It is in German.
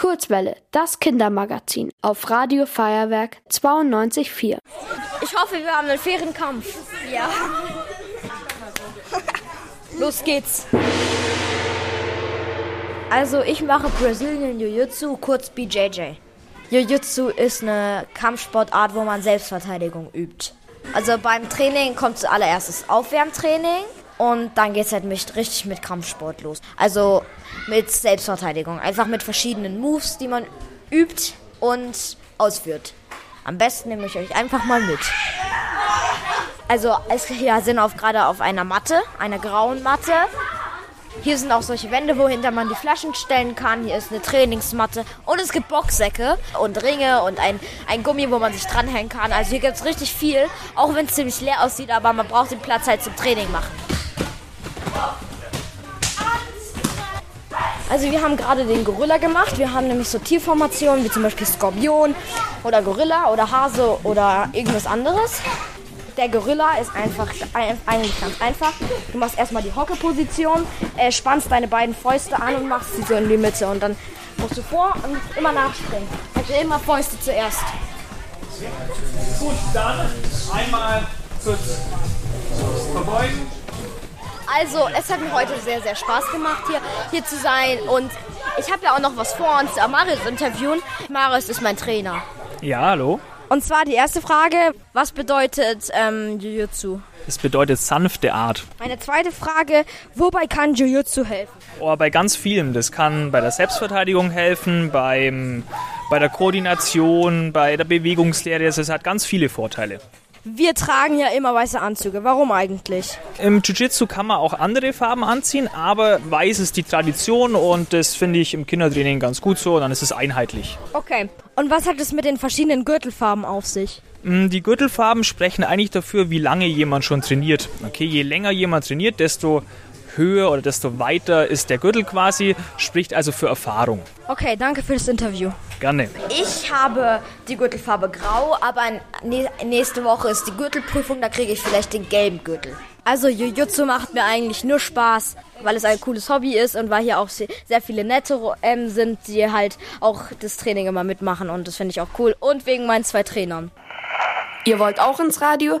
Kurzwelle, das Kindermagazin auf Radio Feuerwerk 92.4. Ich hoffe, wir haben einen fairen Kampf. Ja. Los geht's. Also ich mache Brazilian Jiu-Jitsu, kurz BJJ. Jiu-Jitsu ist eine Kampfsportart, wo man Selbstverteidigung übt. Also beim Training kommt zuallererst das Aufwärmtraining und dann geht es halt mit, richtig mit Kampfsport los. Also mit Selbstverteidigung. Einfach mit verschiedenen Moves, die man übt und ausführt. Am besten nehme ich euch einfach mal mit. Also es sind auf, gerade auf einer Matte, einer grauen Matte. Hier sind auch solche Wände, wohinter man die Flaschen stellen kann. Hier ist eine Trainingsmatte und es gibt Boxsäcke und Ringe und ein, ein Gummi, wo man sich dranhängen kann. Also hier gibt es richtig viel, auch wenn es ziemlich leer aussieht, aber man braucht den Platz halt zum Training machen. Also wir haben gerade den Gorilla gemacht. Wir haben nämlich so Tierformationen wie zum Beispiel Skorpion oder Gorilla oder Hase oder irgendwas anderes. Der Gorilla ist einfach eigentlich ganz einfach. Du machst erstmal die Hockeposition, äh, spannst deine beiden Fäuste an und machst sie so in die Mitte und dann musst du vor und immer nachspringen. Also immer Fäuste zuerst. Gut, dann einmal kurz verbeugen. Also, es hat mir heute sehr, sehr Spaß gemacht, hier, hier zu sein. Und ich habe ja auch noch was vor uns, Marius interviewen. Marius ist mein Trainer. Ja, hallo. Und zwar die erste Frage, was bedeutet ähm, Jiu-Jitsu? Es bedeutet sanfte Art. Meine zweite Frage, wobei kann Jiu-Jitsu helfen? Oh, bei ganz vielem. Das kann bei der Selbstverteidigung helfen, beim, bei der Koordination, bei der Bewegungslehre. Es hat ganz viele Vorteile. Wir tragen ja immer weiße Anzüge. Warum eigentlich? Im Jiu-Jitsu kann man auch andere Farben anziehen, aber weiß ist die Tradition und das finde ich im Kindertraining ganz gut so. Dann ist es einheitlich. Okay. Und was hat es mit den verschiedenen Gürtelfarben auf sich? Die Gürtelfarben sprechen eigentlich dafür, wie lange jemand schon trainiert. Okay, je länger jemand trainiert, desto höher oder desto weiter ist der Gürtel quasi, spricht also für Erfahrung. Okay, danke für das Interview. Gerne. Ich habe die Gürtelfarbe grau, aber nächste Woche ist die Gürtelprüfung, da kriege ich vielleicht den gelben Gürtel. Also Jiu-Jitsu macht mir eigentlich nur Spaß, weil es ein cooles Hobby ist und weil hier auch sehr viele nette ähm, sind, die halt auch das Training immer mitmachen und das finde ich auch cool. Und wegen meinen zwei Trainern. Ihr wollt auch ins Radio?